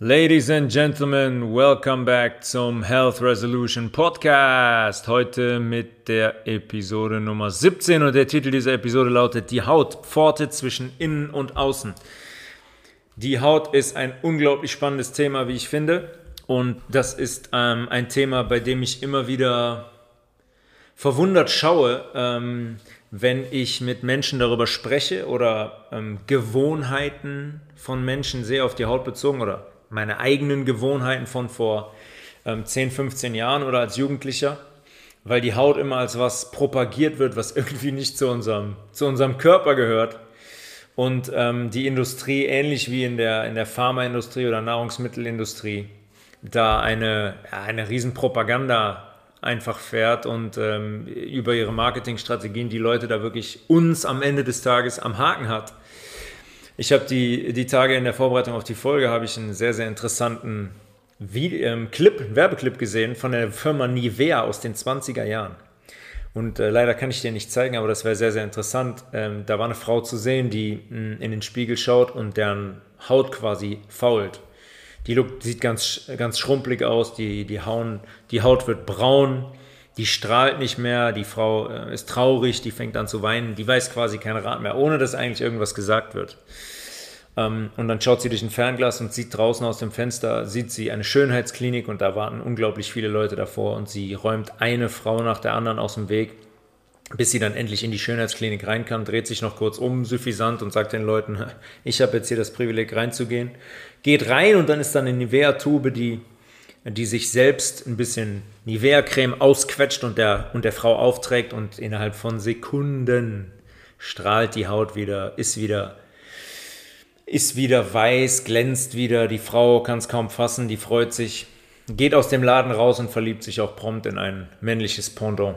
Ladies and Gentlemen, welcome back zum Health Resolution Podcast. Heute mit der Episode Nummer 17 und der Titel dieser Episode lautet Die Haut, Pforte zwischen Innen und Außen. Die Haut ist ein unglaublich spannendes Thema, wie ich finde. Und das ist ähm, ein Thema, bei dem ich immer wieder verwundert schaue, ähm, wenn ich mit Menschen darüber spreche oder ähm, Gewohnheiten von Menschen sehe auf die Haut bezogen oder meine eigenen Gewohnheiten von vor ähm, 10, 15 Jahren oder als Jugendlicher, weil die Haut immer als was propagiert wird, was irgendwie nicht zu unserem, zu unserem Körper gehört. Und ähm, die Industrie, ähnlich wie in der, in der Pharmaindustrie oder Nahrungsmittelindustrie, da eine, eine Riesenpropaganda einfach fährt und ähm, über ihre Marketingstrategien die Leute da wirklich uns am Ende des Tages am Haken hat. Ich habe die, die Tage in der Vorbereitung auf die Folge habe ich einen sehr, sehr interessanten Video, ähm, Clip, Werbeclip gesehen von der Firma Nivea aus den 20er Jahren. Und äh, leider kann ich dir nicht zeigen, aber das wäre sehr, sehr interessant. Ähm, da war eine Frau zu sehen, die mh, mm, in den Spiegel schaut und deren Haut quasi fault. Die look, sieht ganz, ganz schrumpelig aus, die, die, Hauen, die Haut wird braun, die strahlt nicht mehr, die Frau äh, ist traurig, die fängt an zu weinen, die weiß quasi keinen Rat mehr, ohne dass eigentlich irgendwas gesagt wird. Ähm, und dann schaut sie durch ein Fernglas und sieht draußen aus dem Fenster, sieht sie eine Schönheitsklinik und da warten unglaublich viele Leute davor und sie räumt eine Frau nach der anderen aus dem Weg, bis sie dann endlich in die Schönheitsklinik rein kann, dreht sich noch kurz um, suffisant und sagt den Leuten, ich habe jetzt hier das Privileg reinzugehen, geht rein und dann ist dann eine Nivea-Tube, die die sich selbst ein bisschen Nivea-Creme ausquetscht und der, und der Frau aufträgt und innerhalb von Sekunden strahlt die Haut wieder, ist wieder, ist wieder weiß, glänzt wieder, die Frau kann es kaum fassen, die freut sich, geht aus dem Laden raus und verliebt sich auch prompt in ein männliches Pendant.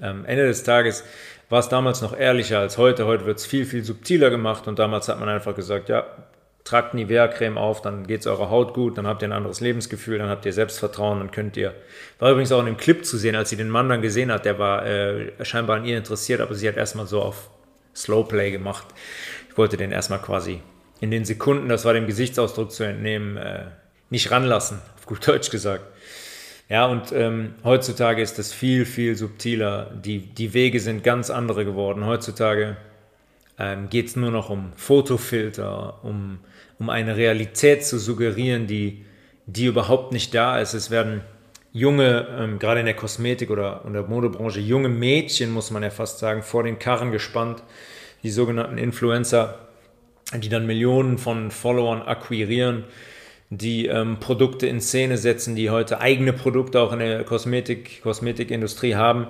Am Ende des Tages war es damals noch ehrlicher als heute. Heute wird es viel, viel subtiler gemacht und damals hat man einfach gesagt, ja, tragt Nivea-Creme auf, dann geht es eurer Haut gut, dann habt ihr ein anderes Lebensgefühl, dann habt ihr Selbstvertrauen, dann könnt ihr. War übrigens auch in dem Clip zu sehen, als sie den Mann dann gesehen hat, der war äh, scheinbar an ihr interessiert, aber sie hat erstmal so auf Slowplay gemacht. Ich wollte den erstmal quasi in den Sekunden, das war dem Gesichtsausdruck zu entnehmen, äh, nicht ranlassen, auf gut Deutsch gesagt. Ja, und ähm, heutzutage ist das viel, viel subtiler. Die, die Wege sind ganz andere geworden. Heutzutage ähm, geht es nur noch um Fotofilter, um um eine Realität zu suggerieren, die, die überhaupt nicht da ist. Es werden junge, ähm, gerade in der Kosmetik oder in der Modebranche, junge Mädchen, muss man ja fast sagen, vor den Karren gespannt, die sogenannten Influencer, die dann Millionen von Followern akquirieren, die ähm, Produkte in Szene setzen, die heute eigene Produkte auch in der Kosmetik, Kosmetikindustrie haben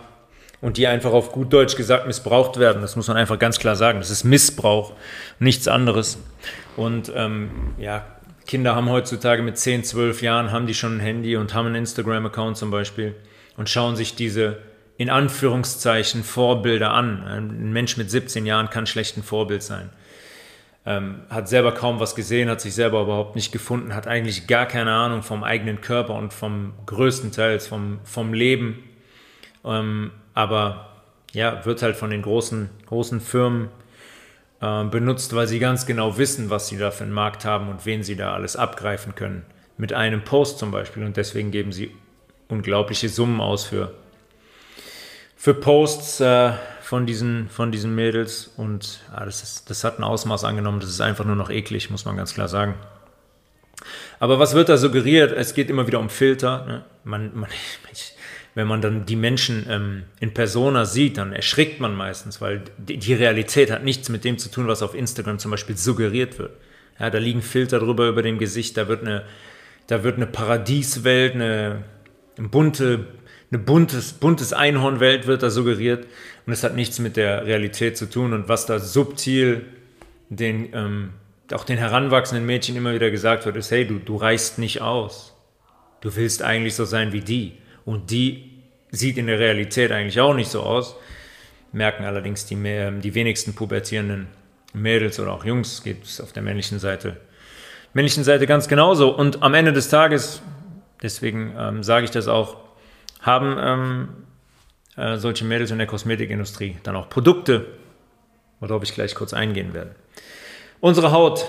und die einfach auf gut Deutsch gesagt missbraucht werden. Das muss man einfach ganz klar sagen. Das ist Missbrauch, nichts anderes. Und ähm, ja, Kinder haben heutzutage mit 10, 12 Jahren, haben die schon ein Handy und haben einen Instagram-Account zum Beispiel und schauen sich diese in Anführungszeichen Vorbilder an. Ein Mensch mit 17 Jahren kann schlecht ein Vorbild sein. Ähm, hat selber kaum was gesehen, hat sich selber überhaupt nicht gefunden, hat eigentlich gar keine Ahnung vom eigenen Körper und vom größten Teils vom, vom Leben. Ähm, aber ja, wird halt von den großen, großen Firmen äh, benutzt, weil sie ganz genau wissen, was sie da für einen Markt haben und wen sie da alles abgreifen können. Mit einem Post zum Beispiel. Und deswegen geben sie unglaubliche Summen aus für, für Posts äh, von, diesen, von diesen Mädels. Und ja, das, ist, das hat ein Ausmaß angenommen, das ist einfach nur noch eklig, muss man ganz klar sagen. Aber was wird da suggeriert? Es geht immer wieder um Filter. Ne? Man, man, ich, wenn man dann die Menschen ähm, in Persona sieht, dann erschrickt man meistens, weil die, Realität hat nichts mit dem zu tun, was auf Instagram zum Beispiel suggeriert wird. Ja, da liegen Filter drüber über dem Gesicht, da wird eine, da wird eine Paradieswelt, eine, eine bunte, eine buntes, buntes Einhornwelt wird da suggeriert und es hat nichts mit der Realität zu tun und was da subtil den, ähm, auch den heranwachsenden Mädchen immer wieder gesagt wird, ist, hey, du, du reichst nicht aus. Du willst eigentlich so sein wie die. Und die sieht in der Realität eigentlich auch nicht so aus. Merken allerdings die, mehr, die wenigsten pubertierenden Mädels oder auch Jungs, gibt es auf der männlichen Seite. Männlichen Seite ganz genauso. Und am Ende des Tages, deswegen ähm, sage ich das auch, haben ähm, äh, solche Mädels in der Kosmetikindustrie dann auch Produkte, worauf ich gleich kurz eingehen werde. Unsere Haut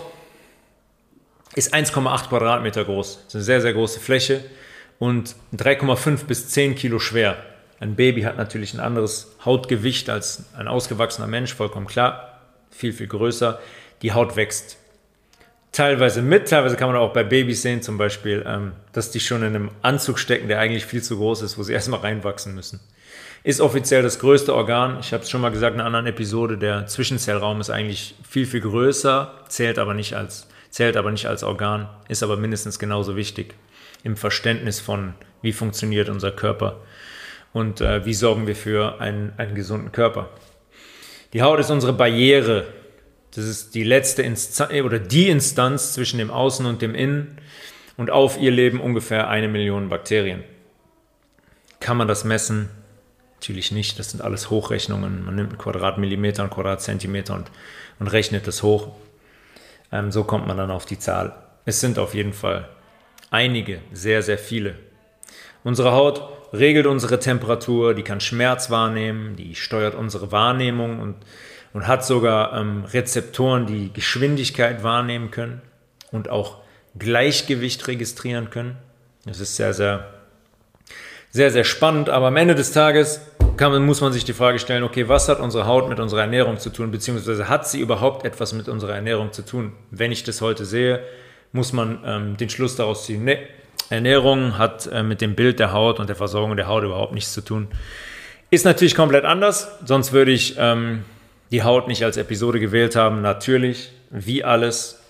ist 1,8 Quadratmeter groß. Das ist eine sehr, sehr große Fläche und 3,5 bis 10 Kilo schwer. Ein Baby hat natürlich ein anderes Hautgewicht als ein ausgewachsener Mensch, vollkommen klar. Viel, viel größer. Die Haut wächst teilweise mit, teilweise kann man auch bei Babys sehen, zum Beispiel, ähm, dass die schon in einem Anzug stecken, der eigentlich viel zu groß ist, wo sie erstmal reinwachsen müssen. Ist offiziell das größte Organ. Ich habe es schon mal gesagt in einer anderen Episode, der Zwischenzellraum ist eigentlich viel, viel größer, zählt aber nicht als, zählt aber nicht als Organ, ist aber mindestens genauso wichtig im Verständnis von, wie funktioniert unser Körper und äh, wie sorgen wir für einen, einen gesunden Körper. Die Haut ist unsere Barriere das ist die letzte Instanz oder die Instanz zwischen dem Außen und dem Innen und auf ihr leben ungefähr eine Million Bakterien. Kann man das messen? Natürlich nicht. Das sind alles Hochrechnungen. Man nimmt einen Quadratmillimeter, einen Quadratzentimeter und, und rechnet das hoch. Ähm, so kommt man dann auf die Zahl. Es sind auf jeden Fall einige, sehr, sehr viele. Unsere Haut regelt unsere Temperatur, die kann Schmerz wahrnehmen, die steuert unsere Wahrnehmung und und hat sogar ähm, Rezeptoren, die Geschwindigkeit wahrnehmen können und auch Gleichgewicht registrieren können. Das ist sehr, sehr, sehr, sehr spannend. Aber am Ende des Tages kann, muss man sich die Frage stellen, okay, was hat unsere Haut mit unserer Ernährung zu tun, beziehungsweise hat sie überhaupt etwas mit unserer Ernährung zu tun? Wenn ich das heute sehe, muss man ähm, den Schluss daraus ziehen, nee, Ernährung hat äh, mit dem Bild der Haut und der Versorgung der Haut überhaupt nichts zu tun. Ist natürlich komplett anders, sonst würde ich ähm, die Haut nicht als Episode gewählt haben. Natürlich, wie alles,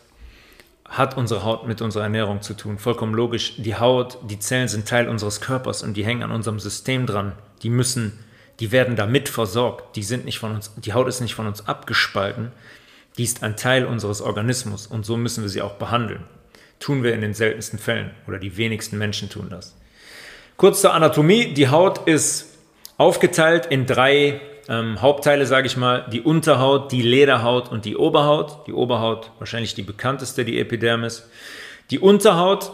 hat unsere Haut mit unserer Ernährung zu tun. Vollkommen logisch. Die Haut, die Zellen sind Teil unseres Körpers und die hängen an unserem System dran. Die müssen, die werden damit versorgt. Die sind nicht von uns, die Haut ist nicht von uns abgespalten. Die ist ein Teil unseres Organismus und so müssen wir sie auch behandeln. Tun wir in den seltensten Fällen oder die wenigsten Menschen tun das. Kurz zur Anatomie. Die Haut ist aufgeteilt in drei ähm, Hauptteile, sage ich mal, die Unterhaut, die Lederhaut und die Oberhaut. Die Oberhaut wahrscheinlich die bekannteste, die Epidermis. Die Unterhaut,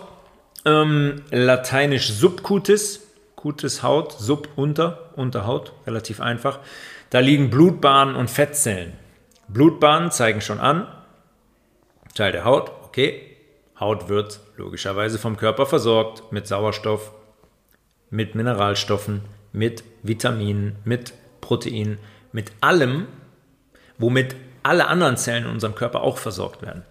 ähm, lateinisch Subcutis, Cutis Haut, Sub unter, Unterhaut, relativ einfach. Da liegen Blutbahnen und Fettzellen. Blutbahnen zeigen schon an, Teil der Haut, okay. Haut wird logischerweise vom Körper versorgt mit Sauerstoff, mit Mineralstoffen, mit Vitaminen, mit Protein, mit allem, womit alle anderen Zellen in unserem Körper auch versorgt werden.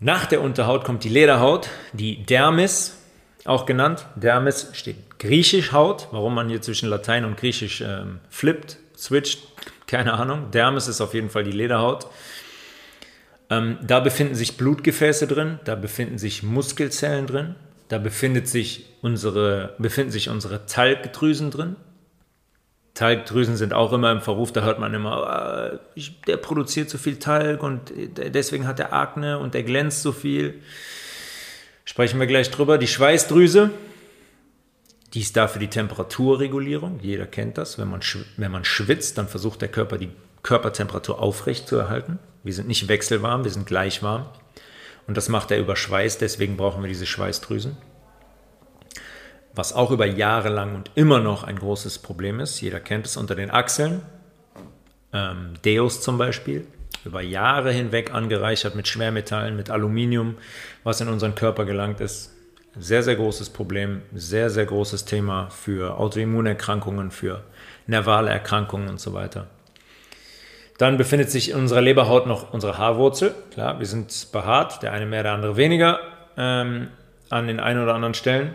Nach der Unterhaut kommt die Lederhaut, die Dermis, auch genannt. Dermis steht griechisch Haut, warum man hier zwischen Latein und Griechisch ähm, flippt, switcht, keine Ahnung. Dermis ist auf jeden Fall die Lederhaut. Ähm, da befinden sich Blutgefäße drin, da befinden sich Muskelzellen drin, da befindet sich unsere, befinden sich unsere Talgdrüsen drin, Talgdrüsen sind auch immer im Verruf, da hört man immer, äh, ich, der produziert so viel Talg und deswegen hat er Akne und der glänzt so viel. Sprechen wir gleich drüber. Die Schweißdrüse, die ist da für die Temperaturregulierung. Jeder kennt das. Wenn man, wenn man schwitzt, dann versucht der Körper die Körpertemperatur aufrecht zu erhalten. Wir sind nicht wechselwarm, wir sind gleich warm. Und das macht er über Schweiß, deswegen brauchen wir diese Schweißdrüsen was auch über Jahre lang und immer noch ein großes Problem ist. Jeder kennt es unter den Achseln. Ähm, Deus zum Beispiel, über Jahre hinweg angereichert mit Schwermetallen, mit Aluminium, was in unseren Körper gelangt ist. Sehr, sehr großes Problem, sehr, sehr großes Thema für Autoimmunerkrankungen, für nervale Erkrankungen und so weiter. Dann befindet sich in unserer Leberhaut noch unsere Haarwurzel. Klar, wir sind behaart, der eine mehr, der andere weniger ähm, an den einen oder anderen Stellen.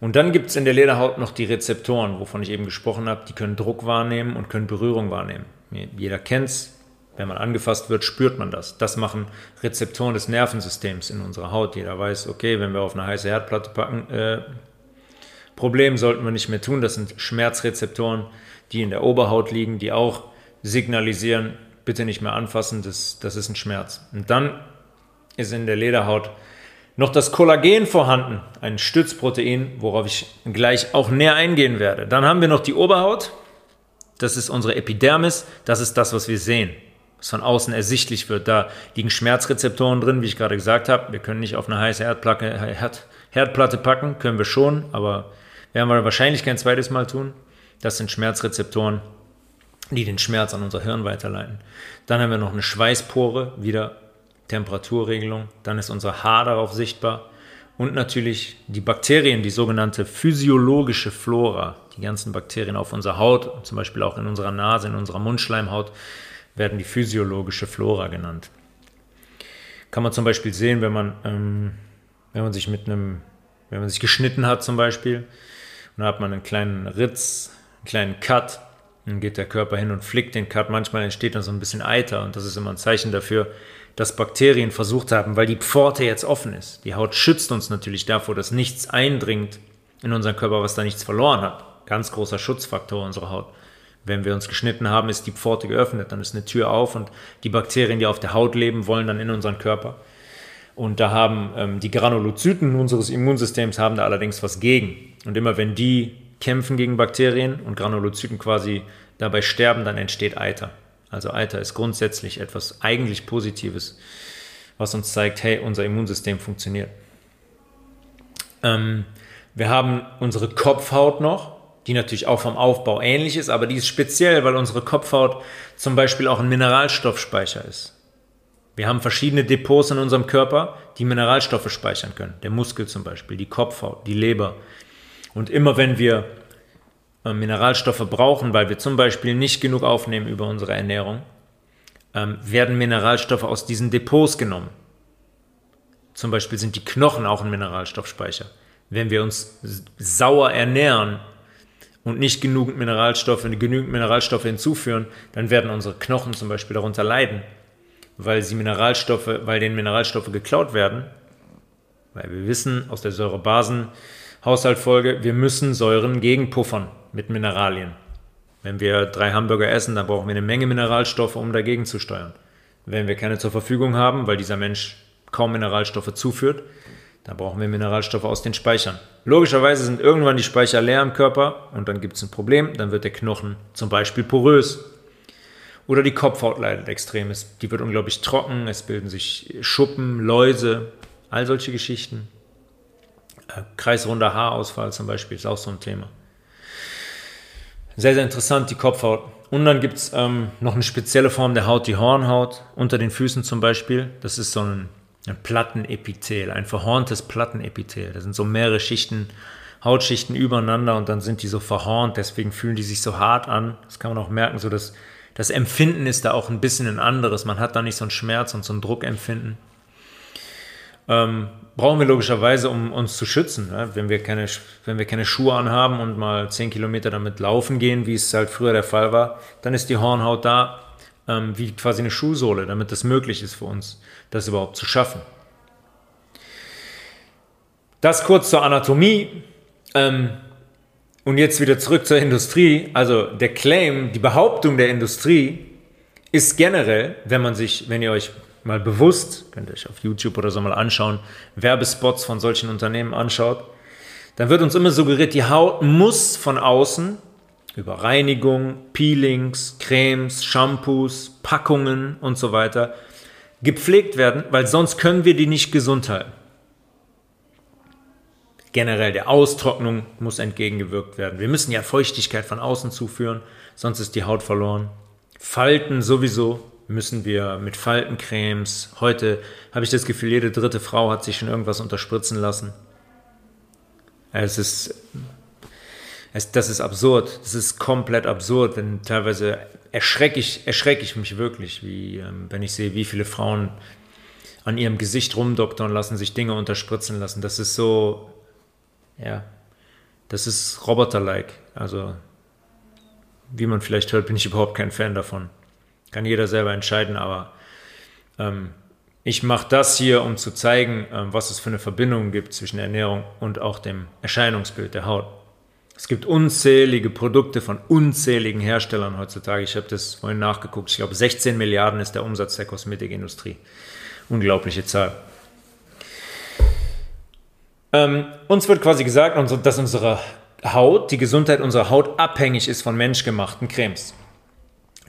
Und dann gibt es in der Lederhaut noch die Rezeptoren, wovon ich eben gesprochen habe. Die können Druck wahrnehmen und können Berührung wahrnehmen. Jeder kennt es. Wenn man angefasst wird, spürt man das. Das machen Rezeptoren des Nervensystems in unserer Haut. Jeder weiß, okay, wenn wir auf eine heiße Herdplatte packen, äh, Problem sollten wir nicht mehr tun. Das sind Schmerzrezeptoren, die in der Oberhaut liegen, die auch signalisieren, bitte nicht mehr anfassen, das, das ist ein Schmerz. Und dann ist in der Lederhaut noch das Kollagen vorhanden, ein Stützprotein, worauf ich gleich auch näher eingehen werde. Dann haben wir noch die Oberhaut, das ist unsere Epidermis, das ist das, was wir sehen, was von außen ersichtlich wird. Da liegen Schmerzrezeptoren drin, wie ich gerade gesagt habe. Wir können nicht auf eine heiße Herdplatte, Herd, Herdplatte packen, können wir schon, aber werden wir wahrscheinlich kein zweites Mal tun. Das sind Schmerzrezeptoren, die den Schmerz an unser Hirn weiterleiten. Dann haben wir noch eine Schweißpore, wieder Temperaturregelung. Dann ist unser Haar darauf sichtbar. Und natürlich die Bakterien, die sogenannte physiologische Flora. Die ganzen Bakterien auf unserer Haut, zum Beispiel auch in unserer Nase, in unserer Mundschleimhaut, werden die physiologische Flora genannt. Kann man zum Beispiel sehen, wenn man, ähm, wenn man sich mit einem, wenn man sich geschnitten hat zum Beispiel, und dann hat man einen kleinen Ritz, einen kleinen Cut, dann geht der Körper hin und flickt den Cut. Manchmal entsteht dann so ein bisschen Eiter und das ist immer ein Zeichen dafür, dass Bakterien versucht haben, weil die Pforte jetzt offen ist. Die Haut schützt uns natürlich davor, dass nichts eindringt in unseren Körper, was da nichts verloren hat. Ganz großer Schutzfaktor unserer Haut. Wenn wir uns geschnitten haben, ist die Pforte geöffnet, dann ist eine Tür auf und die Bakterien, die auf der Haut leben, wollen dann in unseren Körper. Und da haben ähm, die Granulozyten unseres Immunsystems haben da allerdings was gegen. Und immer wenn die kämpfen gegen Bakterien und Granulozyten quasi dabei sterben, dann entsteht Eiter. Also Eiter ist grundsätzlich etwas eigentlich Positives, was uns zeigt, hey, unser Immunsystem funktioniert. Ähm, wir haben unsere Kopfhaut noch, die natürlich auch vom Aufbau ähnlich ist, aber die ist speziell, weil unsere Kopfhaut zum Beispiel auch ein Mineralstoffspeicher ist. Wir haben verschiedene Depots in unserem Körper, die Mineralstoffe speichern können. Der Muskel zum Beispiel, die Kopfhaut, die Leber. Und immer wenn wir äh, Mineralstoffe brauchen, weil wir zum Beispiel nicht genug aufnehmen über unsere Ernährung, ähm, werden Mineralstoffe aus diesen Depots genommen. Zum Beispiel sind die Knochen auch ein Mineralstoffspeicher. Wenn wir uns sauer ernähren und nicht genügend Mineralstoffe, genügend Mineralstoffe hinzuführen, dann werden unsere Knochen zum Beispiel darunter leiden, weil sie Mineralstoffe, weil den Mineralstoffe geklaut werden, weil wir wissen aus der Säurebasen-Haushaltfolge, wir müssen Säuren gegenpuffern mit Mineralien. Wenn wir drei Hamburger essen, dann brauchen wir eine Menge Mineralstoffe, um dagegen zu steuern. Wenn wir keine zur Verfügung haben, weil dieser Mensch kaum Mineralstoffe zuführt, dann brauchen wir Mineralstoffe aus den Speichern. Logischerweise sind irgendwann die Speicher leer im Körper und dann gibt es ein Problem, dann wird der Knochen zum Beispiel porös. Oder die Kopfhaut leidet extrem. Die wird unglaublich trocken, es bilden sich Schuppen, Läuse, all solche Geschichten. Äh, kreisrunder Haarausfall zum Beispiel ist auch so ein Thema. Sehr, sehr interessant, die Kopfhaut. Und dann gibt es ähm, noch eine spezielle Form der Haut, die Hornhaut, unter den Füßen zum Beispiel. Das ist so ein, ein Plattenepithel, ein verhorntes Plattenepithel. Da sind so mehrere Schichten, Hautschichten übereinander und dann sind die so verhornt, deswegen fühlen die sich so hart an. Das kann man auch merken, so dass das Empfinden ist da auch ein bisschen ein anderes. Man hat da nicht so einen Schmerz und so ein Druckempfinden. Ähm, brauchen wir logischerweise, um uns zu schützen. Ja? Wenn, wir keine, wenn wir keine Schuhe anhaben und mal 10 Kilometer damit laufen gehen, wie es halt früher der Fall war, dann ist die Hornhaut da ähm, wie quasi eine Schuhsohle, damit es möglich ist für uns, das überhaupt zu schaffen. Das kurz zur Anatomie. Ähm, und jetzt wieder zurück zur Industrie. Also der Claim, die Behauptung der Industrie ist generell, wenn man sich, wenn ihr euch mal bewusst, könnt ihr euch auf YouTube oder so mal anschauen, Werbespots von solchen Unternehmen anschaut, dann wird uns immer suggeriert, die Haut muss von außen über Reinigung, Peelings, Cremes, Shampoos, Packungen und so weiter gepflegt werden, weil sonst können wir die nicht gesund halten. Generell der Austrocknung muss entgegengewirkt werden. Wir müssen ja Feuchtigkeit von außen zuführen, sonst ist die Haut verloren. Falten sowieso, müssen wir mit Faltencremes. Heute habe ich das Gefühl, jede dritte Frau hat sich schon irgendwas unterspritzen lassen. Es ist, es, das ist absurd. Das ist komplett absurd, wenn teilweise erschrecke ich, erschrecke ich mich wirklich, wie, ähm, wenn ich sehe, wie viele Frauen an ihrem Gesicht rumdoktern lassen, sich Dinge unterspritzen lassen. Das ist so, ja, das ist Roboter-like. Also, wie man vielleicht hört, bin ich überhaupt kein Fan davon. Kann jeder selber entscheiden, aber ähm, ich mache das hier, um zu zeigen, ähm, was es für eine Verbindung gibt zwischen Ernährung und auch dem Erscheinungsbild der Haut. Es gibt unzählige Produkte von unzähligen Herstellern heutzutage. Ich habe das vorhin nachgeguckt. Ich glaube, 16 Milliarden ist der Umsatz der Kosmetikindustrie. Unglaubliche Zahl. Ähm, uns wird quasi gesagt, dass unsere Haut, die Gesundheit unserer Haut abhängig ist von menschgemachten Cremes.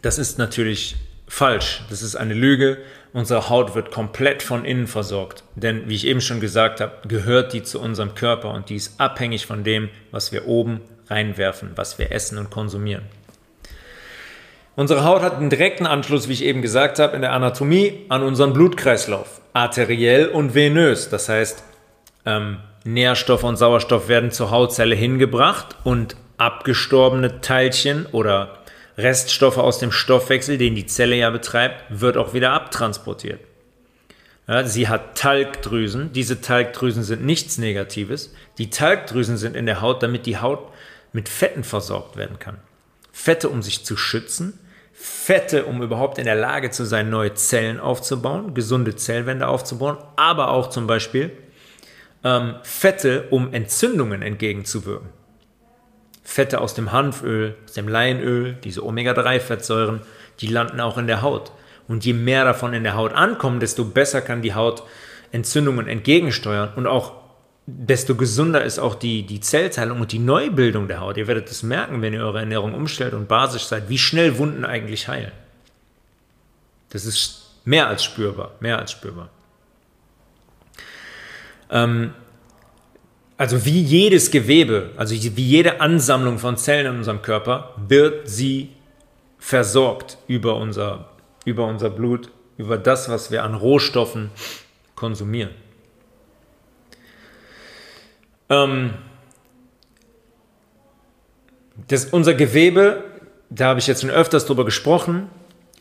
Das ist natürlich falsch. Das ist eine Lüge. Unsere Haut wird komplett von innen versorgt. Denn, wie ich eben schon gesagt habe, gehört die zu unserem Körper und die ist abhängig von dem, was wir oben reinwerfen, was wir essen und konsumieren. Unsere Haut hat einen direkten Anschluss, wie ich eben gesagt habe, in der Anatomie an unseren Blutkreislauf. Arteriell und venös. Das heißt, ähm, Nährstoffe und Sauerstoff werden zur Hautzelle hingebracht und abgestorbene Teilchen oder Reststoffe aus dem Stoffwechsel, den die Zelle ja betreibt, wird auch wieder abtransportiert. Ja, sie hat Talgdrüsen. Diese Talgdrüsen sind nichts Negatives. Die Talgdrüsen sind in der Haut, damit die Haut mit Fetten versorgt werden kann. Fette, um sich zu schützen. Fette, um überhaupt in der Lage zu sein, neue Zellen aufzubauen, gesunde Zellwände aufzubauen, aber auch zum Beispiel ähm, Fette, um Entzündungen entgegenzuwirken. Fette aus dem Hanföl, aus dem Leinöl, diese Omega-3-Fettsäuren, die landen auch in der Haut. Und je mehr davon in der Haut ankommen, desto besser kann die Haut Entzündungen entgegensteuern und auch desto gesünder ist auch die, die Zellteilung und die Neubildung der Haut. Ihr werdet es merken, wenn ihr eure Ernährung umstellt und basisch seid, wie schnell Wunden eigentlich heilen. Das ist mehr als spürbar, mehr als spürbar. Ähm, also wie jedes Gewebe, also wie jede Ansammlung von Zellen in unserem Körper, wird sie versorgt über unser, über unser Blut, über das, was wir an Rohstoffen konsumieren. Ähm, das, unser Gewebe, da habe ich jetzt schon öfters drüber gesprochen,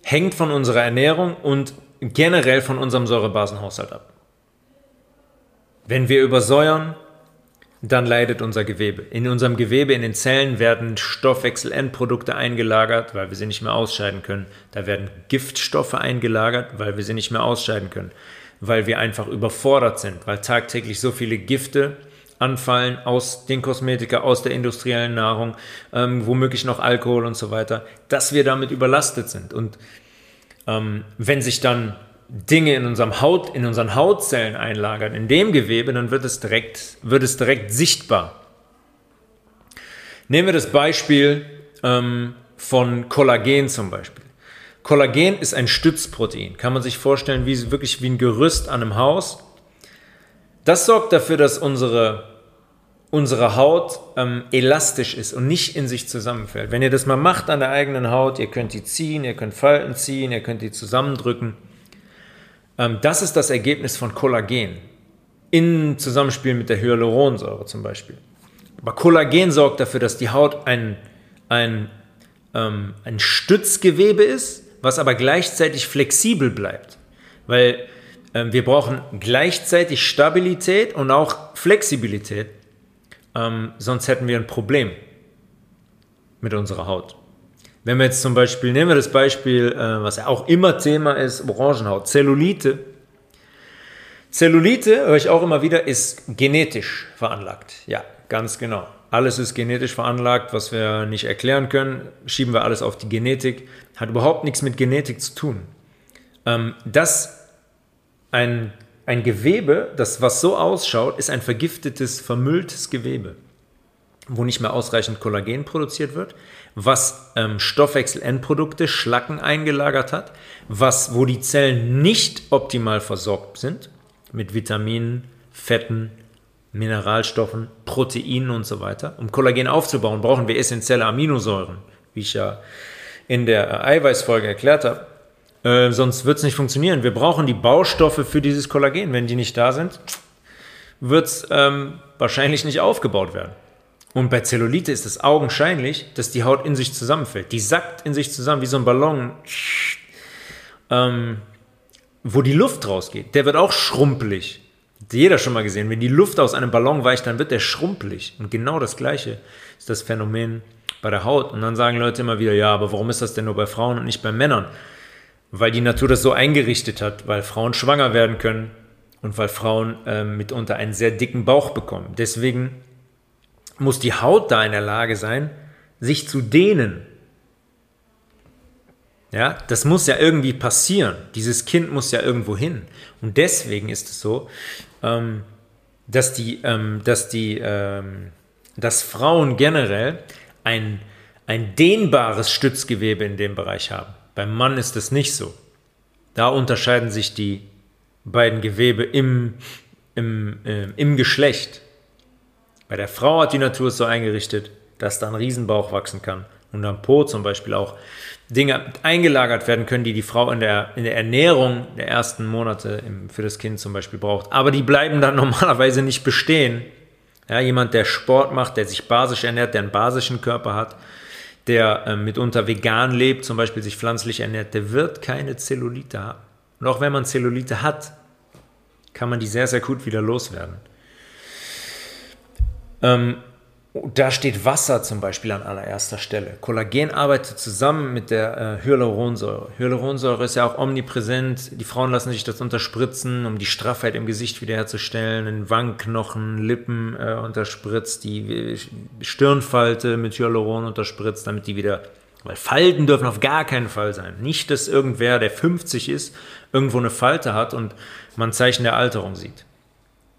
hängt von unserer Ernährung und generell von unserem Säurebasenhaushalt ab. Wenn wir übersäuern, dann leidet unser Gewebe. In unserem Gewebe, in den Zellen werden Stoffwechselendprodukte eingelagert, weil wir sie nicht mehr ausscheiden können. Da werden Giftstoffe eingelagert, weil wir sie nicht mehr ausscheiden können. Weil wir einfach überfordert sind, weil tagtäglich so viele Gifte anfallen aus den Kosmetika, aus der industriellen Nahrung, ähm, womöglich noch Alkohol und so weiter, dass wir damit überlastet sind. Und ähm, wenn sich dann Dinge in unserem Haut, in unseren Hautzellen einlagern, in dem Gewebe, dann wird es direkt, wird es direkt sichtbar. Nehmen wir das Beispiel ähm, von Kollagen zum Beispiel. Kollagen ist ein Stützprotein. Kann man sich vorstellen, wie wirklich wie ein Gerüst an einem Haus. Das sorgt dafür, dass unsere, unsere Haut ähm, elastisch ist und nicht in sich zusammenfällt. Wenn ihr das mal macht an der eigenen Haut, ihr könnt die ziehen, ihr könnt Falten ziehen, ihr könnt die zusammendrücken das ist das Ergebnis von Kollagen in Zusammenspiel mit der Hyaluronsäure zum Beispiel. Aber Kollagen sorgt dafür, dass die Haut ein, ein, ähm, ein Stützgewebe ist, was aber gleichzeitig flexibel bleibt. Weil ähm, wir brauchen gleichzeitig Stabilität und auch Flexibilität. Ähm, sonst hätten wir ein Problem mit unserer Haut. Wenn wir jetzt zum Beispiel, nehmen wir das Beispiel, äh, was ja auch immer Thema ist, Orangenhaut, Zellulite. Zellulite, höre ich auch immer wieder, ist genetisch veranlagt. Ja, ganz genau. Alles ist genetisch veranlagt, was wir nicht erklären können, schieben wir alles auf die Genetik. Hat überhaupt nichts mit Genetik zu tun. Ähm, das ein, ein Gewebe, das was so ausschaut, ist ein vergiftetes, vermülltes Gewebe, wo nicht mehr ausreichend Kollagen produziert wird was ähm, Stoffwechselendprodukte, Schlacken eingelagert hat, was, wo die Zellen nicht optimal versorgt sind mit Vitaminen, Fetten, Mineralstoffen, Proteinen und so weiter. Um Kollagen aufzubauen, brauchen wir essentielle Aminosäuren, wie ich ja in der Eiweißfolge erklärt habe. Äh, sonst wird es nicht funktionieren. Wir brauchen die Baustoffe für dieses Kollagen. Wenn die nicht da sind, wird es ähm, wahrscheinlich nicht aufgebaut werden. Und bei Zellulite ist es augenscheinlich, dass die Haut in sich zusammenfällt. Die sackt in sich zusammen wie so ein Ballon, ähm, wo die Luft rausgeht. Der wird auch schrumpelig. Hat jeder schon mal gesehen. Wenn die Luft aus einem Ballon weicht, dann wird der schrumpelig. Und genau das Gleiche ist das Phänomen bei der Haut. Und dann sagen Leute immer wieder, ja, aber warum ist das denn nur bei Frauen und nicht bei Männern? Weil die Natur das so eingerichtet hat, weil Frauen schwanger werden können und weil Frauen äh, mitunter einen sehr dicken Bauch bekommen. Deswegen muss die Haut da in der Lage sein, sich zu dehnen. Ja, das muss ja irgendwie passieren. Dieses Kind muss ja irgendwo hin. Und deswegen ist es so, ähm, dass die, ähm, dass die, ähm, dass Frauen generell ein, ein dehnbares Stützgewebe in dem Bereich haben. Beim Mann ist es nicht so. Da unterscheiden sich die beiden Gewebe im, im, äh, im Geschlecht. Bei der Frau hat die Natur es so eingerichtet, dass da ein Riesenbauch wachsen kann. und am Po zum Beispiel auch Dinge eingelagert werden können, die die Frau in der, in der Ernährung der ersten Monate im, für das Kind zum Beispiel braucht. Aber die bleiben dann normalerweise nicht bestehen. Ja, jemand, der Sport macht, der sich basisch ernährt, der einen basischen Körper hat, der äh, mitunter vegan lebt, zum Beispiel sich pflanzlich ernährt, der wird keine Zellulite haben. Und auch wenn man Zellulite hat, kann man die sehr, sehr gut wieder loswerden. Ähm, da steht Wasser zum Beispiel an allererster Stelle. Kollagen arbeitet zusammen mit der äh, Hyaluronsäure. Hyaluronsäure ist ja auch omnipräsent. Die Frauen lassen sich das unterspritzen, um die Straffheit im Gesicht wiederherzustellen. In Wangenknochen, Lippen äh, unterspritzt, die Stirnfalte mit Hyaluron unterspritzt, damit die wieder. Weil Falten dürfen auf gar keinen Fall sein. Nicht, dass irgendwer, der 50 ist, irgendwo eine Falte hat und man Zeichen der Alterung sieht.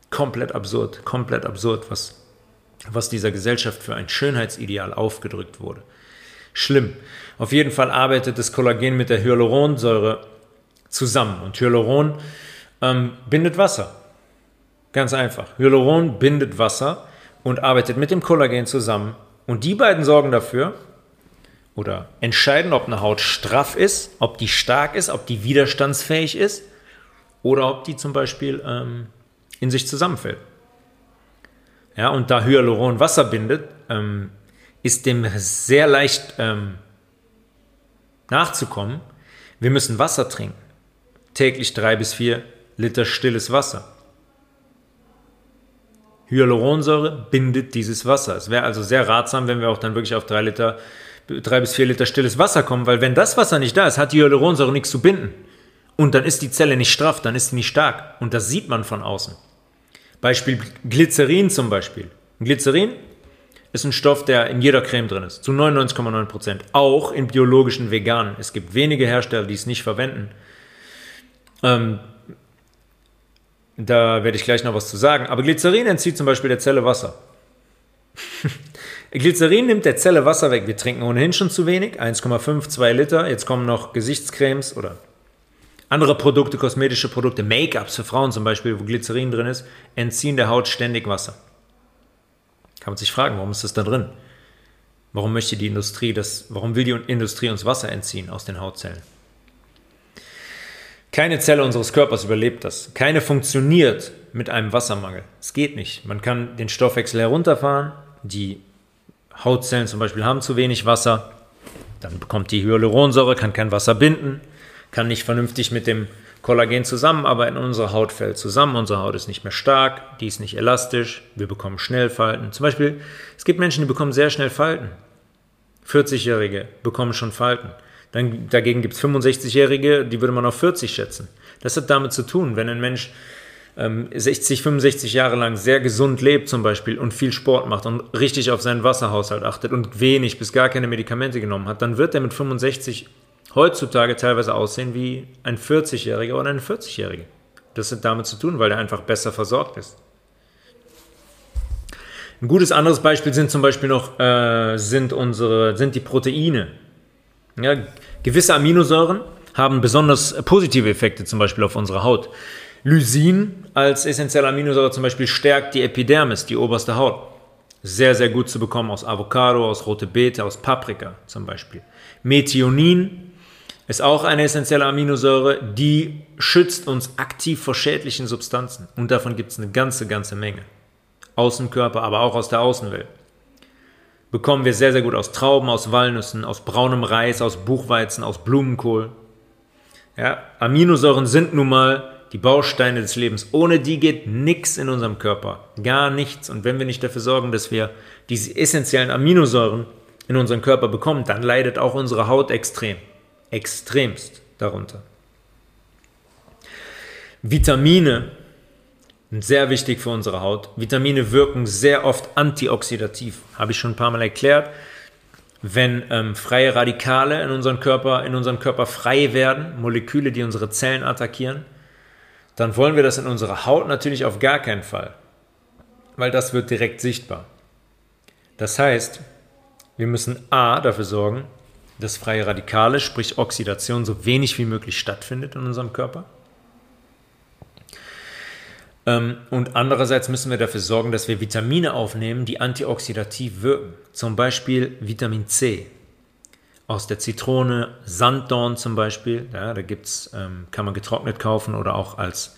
Komplett absurd, komplett absurd, was was dieser Gesellschaft für ein Schönheitsideal aufgedrückt wurde. Schlimm. Auf jeden Fall arbeitet das Kollagen mit der Hyaluronsäure zusammen und Hyaluron ähm, bindet Wasser. Ganz einfach. Hyaluron bindet Wasser und arbeitet mit dem Kollagen zusammen und die beiden sorgen dafür oder entscheiden, ob eine Haut straff ist, ob die stark ist, ob die widerstandsfähig ist oder ob die zum Beispiel ähm, in sich zusammenfällt. Ja, und da Hyaluron Wasser bindet, ähm, ist dem sehr leicht ähm, nachzukommen. Wir müssen Wasser trinken. Täglich drei bis vier Liter stilles Wasser. Hyaluronsäure bindet dieses Wasser. Es wäre also sehr ratsam, wenn wir auch dann wirklich auf drei Liter, drei bis vier Liter stilles Wasser kommen, weil wenn das Wasser nicht da ist, hat die Hyaluronsäure nichts zu binden. Und dann ist die Zelle nicht straff, dann ist sie nicht stark. Und das sieht man von außen. Beispiel Glycerin zum Beispiel. Glycerin ist ein Stoff, der in jeder Creme drin ist, zu 99,9 Prozent. Auch in biologischen Veganen. Es gibt wenige Hersteller, die es nicht verwenden. Ähm, da werde ich gleich noch was zu sagen. Aber Glycerin entzieht zum Beispiel der Zelle Wasser. Glycerin nimmt der Zelle Wasser weg. Wir trinken ohnehin schon zu wenig, 1,5, 2 Liter. Jetzt kommen noch Gesichtscremes oder andere Produkte, kosmetische Produkte, Make-ups für Frauen zum Beispiel, wo Glycerin drin ist, entziehen der Haut ständig Wasser. Kann man sich fragen, warum ist das da drin? Warum möchte die Industrie das, warum will die Industrie uns Wasser entziehen aus den Hautzellen? Keine Zelle unseres Körpers überlebt das. Keine funktioniert mit einem Wassermangel. Es geht nicht. Man kann den Stoffwechsel herunterfahren. Die Hautzellen zum Beispiel haben zu wenig Wasser. Dann bekommt die Hyaluronsäure, kann kein Wasser binden kann nicht vernünftig mit dem Kollagen zusammenarbeiten. Unsere Haut fällt zusammen, unsere Haut ist nicht mehr stark, die ist nicht elastisch, wir bekommen schnell Falten. Zum Beispiel, es gibt Menschen, die bekommen sehr schnell Falten. 40-Jährige bekommen schon Falten. Dann, dagegen gibt es 65-Jährige, die würde man auf 40 schätzen. Das hat damit zu tun, wenn ein Mensch ähm, 60, 65 Jahre lang sehr gesund lebt zum Beispiel und viel Sport macht und richtig auf seinen Wasserhaushalt achtet und wenig bis gar keine Medikamente genommen hat, dann wird er mit 65 heutzutage teilweise aussehen wie ein 40-Jähriger oder eine 40-Jährige. Das hat damit zu tun, weil er einfach besser versorgt ist. Ein gutes anderes Beispiel sind zum Beispiel noch äh, sind unsere sind die Proteine. Ja, gewisse Aminosäuren haben besonders positive Effekte zum Beispiel auf unsere Haut. Lysin als essentielle Aminosäure zum Beispiel stärkt die Epidermis, die oberste Haut. Sehr, sehr gut zu bekommen aus Avocado, aus rote Beete, aus Paprika zum Beispiel. Methionin ist auch eine essentielle Aminosäure, die schützt uns aktiv vor schädlichen Substanzen. Und davon gibt es eine ganze, ganze Menge. Aus dem Körper, aber auch aus der Außenwelt. Bekommen wir sehr, sehr gut aus Trauben, aus Walnüssen, aus braunem Reis, aus Buchweizen, aus Blumenkohl. Ja, Aminosäuren sind nun mal die Bausteine des Lebens. Ohne die geht nichts in unserem Körper. Gar nichts. Und wenn wir nicht dafür sorgen, dass wir diese essentiellen Aminosäuren in unseren Körper bekommen, dann leidet auch unsere Haut extrem extremst darunter. Vitamine sind sehr wichtig für unsere Haut. Vitamine wirken sehr oft antioxidativ, habe ich schon ein paar Mal erklärt. Wenn ähm, freie Radikale in unserem, Körper, in unserem Körper frei werden, Moleküle, die unsere Zellen attackieren, dann wollen wir das in unserer Haut natürlich auf gar keinen Fall, weil das wird direkt sichtbar. Das heißt, wir müssen A dafür sorgen, dass freie Radikale, sprich Oxidation, so wenig wie möglich stattfindet in unserem Körper. Ähm, und andererseits müssen wir dafür sorgen, dass wir Vitamine aufnehmen, die antioxidativ wirken. Zum Beispiel Vitamin C. aus der Zitrone, Sanddorn zum Beispiel. Ja, da gibt's, ähm, kann man getrocknet kaufen oder auch als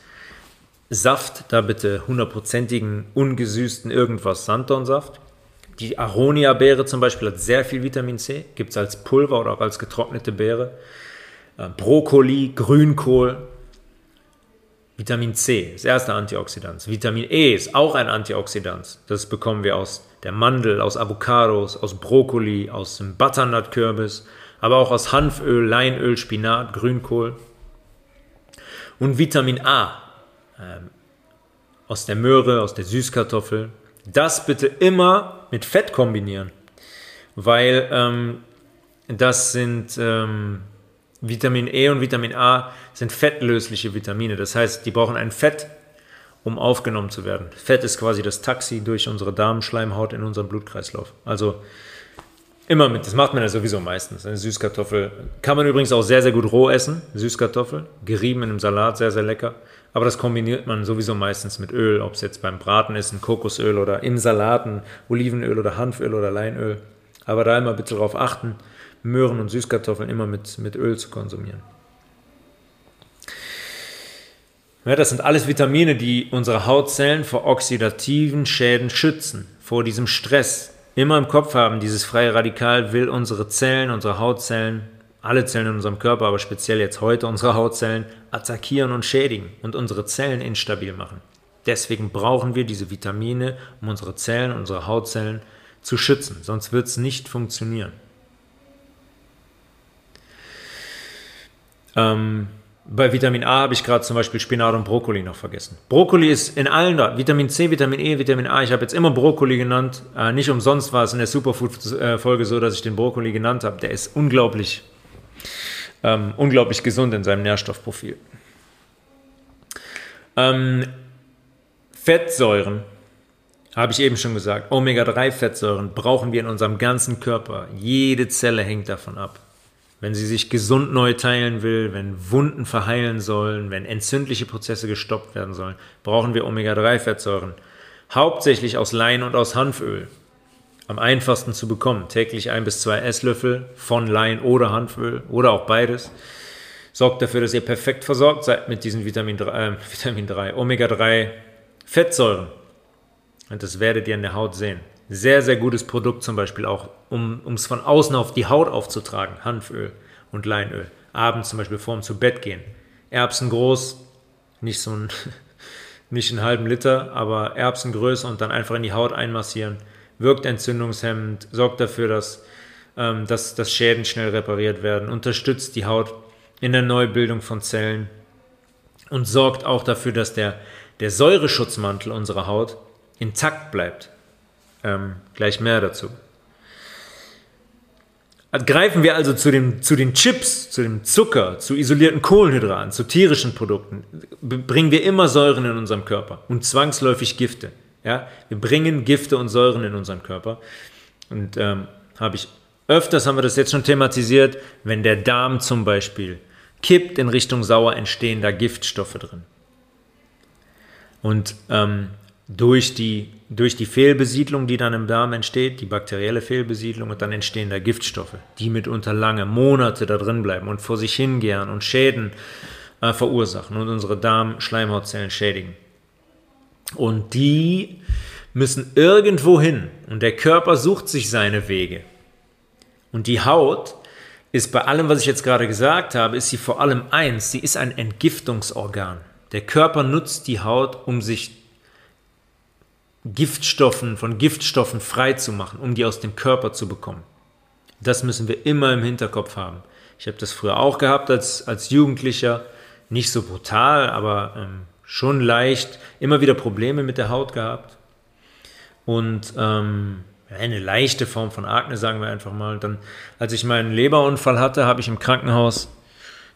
Saft. Da bitte hundertprozentigen, ungesüßten irgendwas Sanddornsaft. Die Aronia-Beere zum Beispiel hat sehr viel Vitamin C. Gibt es als Pulver oder auch als getrocknete Beere. Äh, Brokkoli, Grünkohl. Vitamin C, das erste Antioxidant. Vitamin E ist auch ein Antioxidant. Das bekommen wir aus der Mandel, aus Avocados, aus Brokkoli, aus dem Butternut-Kürbis, aber auch aus Hanföl, Leinöl, Spinat, Grünkohl. Und Vitamin A ähm, aus der Möhre, aus der Süßkartoffel. Das bitte immer mit Fett kombinieren, weil ähm, das sind ähm, Vitamin E und Vitamin A sind fettlösliche Vitamine. Das heißt, die brauchen ein Fett, um aufgenommen zu werden. Fett ist quasi das Taxi durch unsere Darmschleimhaut in unserem Blutkreislauf. Also immer mit, das macht man ja sowieso meistens. Eine Süßkartoffel kann man übrigens auch sehr, sehr gut roh essen. Süßkartoffel, gerieben in einem Salat, sehr, sehr lecker. Aber das kombiniert man sowieso meistens mit Öl, ob es jetzt beim Braten ist, ein Kokosöl oder im Salaten Olivenöl oder Hanföl oder Leinöl. Aber da immer bitte darauf achten, Möhren und Süßkartoffeln immer mit, mit Öl zu konsumieren. Ja, das sind alles Vitamine, die unsere Hautzellen vor oxidativen Schäden schützen, vor diesem Stress. Immer im Kopf haben, dieses freie Radikal will unsere Zellen, unsere Hautzellen, alle Zellen in unserem Körper, aber speziell jetzt heute unsere Hautzellen, attackieren und schädigen und unsere Zellen instabil machen. Deswegen brauchen wir diese Vitamine, um unsere Zellen, unsere Hautzellen zu schützen, sonst wird es nicht funktionieren. Ähm, bei Vitamin A habe ich gerade zum Beispiel Spinat und Brokkoli noch vergessen. Brokkoli ist in allen da. Vitamin C, Vitamin E, Vitamin A. Ich habe jetzt immer Brokkoli genannt. Äh, nicht umsonst war es in der Superfood-Folge so, dass ich den Brokkoli genannt habe. Der ist unglaublich, ähm, unglaublich gesund in seinem Nährstoffprofil. Ähm, Fettsäuren, habe ich eben schon gesagt. Omega-3-Fettsäuren brauchen wir in unserem ganzen Körper. Jede Zelle hängt davon ab wenn sie sich gesund neu teilen will, wenn Wunden verheilen sollen, wenn entzündliche Prozesse gestoppt werden sollen, brauchen wir Omega-3-Fettsäuren. Hauptsächlich aus Lein und aus Hanföl. Am einfachsten zu bekommen. Täglich ein bis zwei Esslöffel von Lein oder Hanföl oder auch beides. Sorgt dafür, dass ihr perfekt versorgt seid mit diesen Vitamin 3, äh, Vitamin 3 Omega-3 Fettsäuren. Und das werdet ihr in der Haut sehen. Sehr, sehr gutes Produkt zum Beispiel auch, um es von außen auf die Haut aufzutragen. Hanföl und Leinöl. Abends zum Beispiel vorm zu Bett gehen. Erbsen groß, nicht so ein, nicht einen halben Liter, aber Erbsengröße und dann einfach in die Haut einmassieren. Wirkt entzündungshemmend, sorgt dafür, dass, ähm, dass, dass Schäden schnell repariert werden, unterstützt die Haut in der Neubildung von Zellen und sorgt auch dafür, dass der, der Säureschutzmantel unserer Haut intakt bleibt. Ähm, gleich mehr dazu. Greifen wir also zu, dem, zu den Chips, zu dem Zucker, zu isolierten Kohlenhydraten, zu tierischen Produkten, bringen wir immer Säuren in unserem Körper und zwangsläufig Gifte. Ja? Wir bringen Gifte und Säuren in unseren Körper. Und ähm, habe ich öfters haben wir das jetzt schon thematisiert, wenn der Darm zum Beispiel kippt in Richtung sauer, entstehen da Giftstoffe drin. Und ähm, durch die, durch die Fehlbesiedlung, die dann im Darm entsteht, die bakterielle Fehlbesiedlung, und dann entstehen da Giftstoffe, die mitunter lange Monate da drin bleiben und vor sich hingären und Schäden äh, verursachen und unsere Darmschleimhautzellen schädigen. Und die müssen irgendwo hin und der Körper sucht sich seine Wege. Und die Haut ist bei allem, was ich jetzt gerade gesagt habe, ist sie vor allem eins, sie ist ein Entgiftungsorgan. Der Körper nutzt die Haut, um sich Giftstoffen, von Giftstoffen frei zu machen, um die aus dem Körper zu bekommen. Das müssen wir immer im Hinterkopf haben. Ich habe das früher auch gehabt als, als Jugendlicher. Nicht so brutal, aber ähm, schon leicht. Immer wieder Probleme mit der Haut gehabt. Und ähm, eine leichte Form von Akne, sagen wir einfach mal. Und dann, als ich meinen Leberunfall hatte, habe ich im Krankenhaus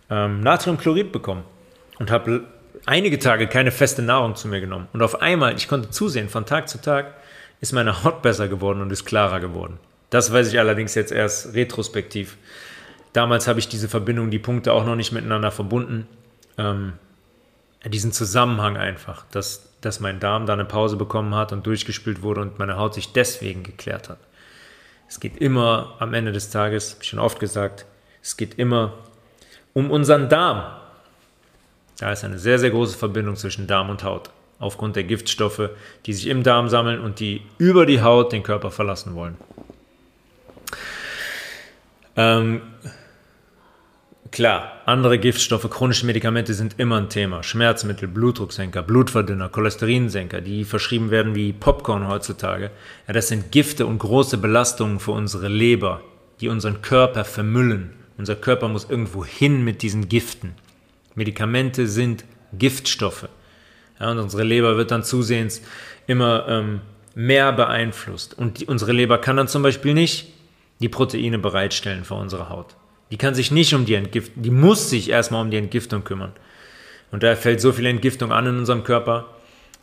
ähm, Natriumchlorid bekommen und habe einige Tage keine feste Nahrung zu mir genommen. Und auf einmal, ich konnte zusehen, von Tag zu Tag ist meine Haut besser geworden und ist klarer geworden. Das weiß ich allerdings jetzt erst retrospektiv. Damals habe ich diese Verbindung, die Punkte auch noch nicht miteinander verbunden. Ähm, diesen Zusammenhang einfach, dass, dass mein Darm da eine Pause bekommen hat und durchgespült wurde und meine Haut sich deswegen geklärt hat. Es geht immer am Ende des Tages, habe ich schon oft gesagt, es geht immer um unseren Darm. Da ist eine sehr, sehr große Verbindung zwischen Darm und Haut. Aufgrund der Giftstoffe, die sich im Darm sammeln und die über die Haut den Körper verlassen wollen. Ähm, Klar, andere Giftstoffe, chronische Medikamente sind immer ein Thema. Schmerzmittel, Blutdrucksenker, Blutverdünner, Cholesterinsenker, die verschrieben werden wie Popcorn heutzutage. Ja, das sind Gifte und große Belastungen für unsere Leber, die unseren Körper vermüllen. Unser Körper muss irgendwo hin mit diesen Giften. Medikamente sind Giftstoffe. Ja, und unsere Leber wird dann zusehends immer ähm, mehr beeinflusst. Und die, unsere Leber kann dann zum Beispiel nicht die Proteine bereitstellen für unsere Haut. Die kann sich nicht um die Entgiftung, die muss sich erstmal um die Entgiftung kümmern. Und da fällt so viel Entgiftung an in unserem Körper,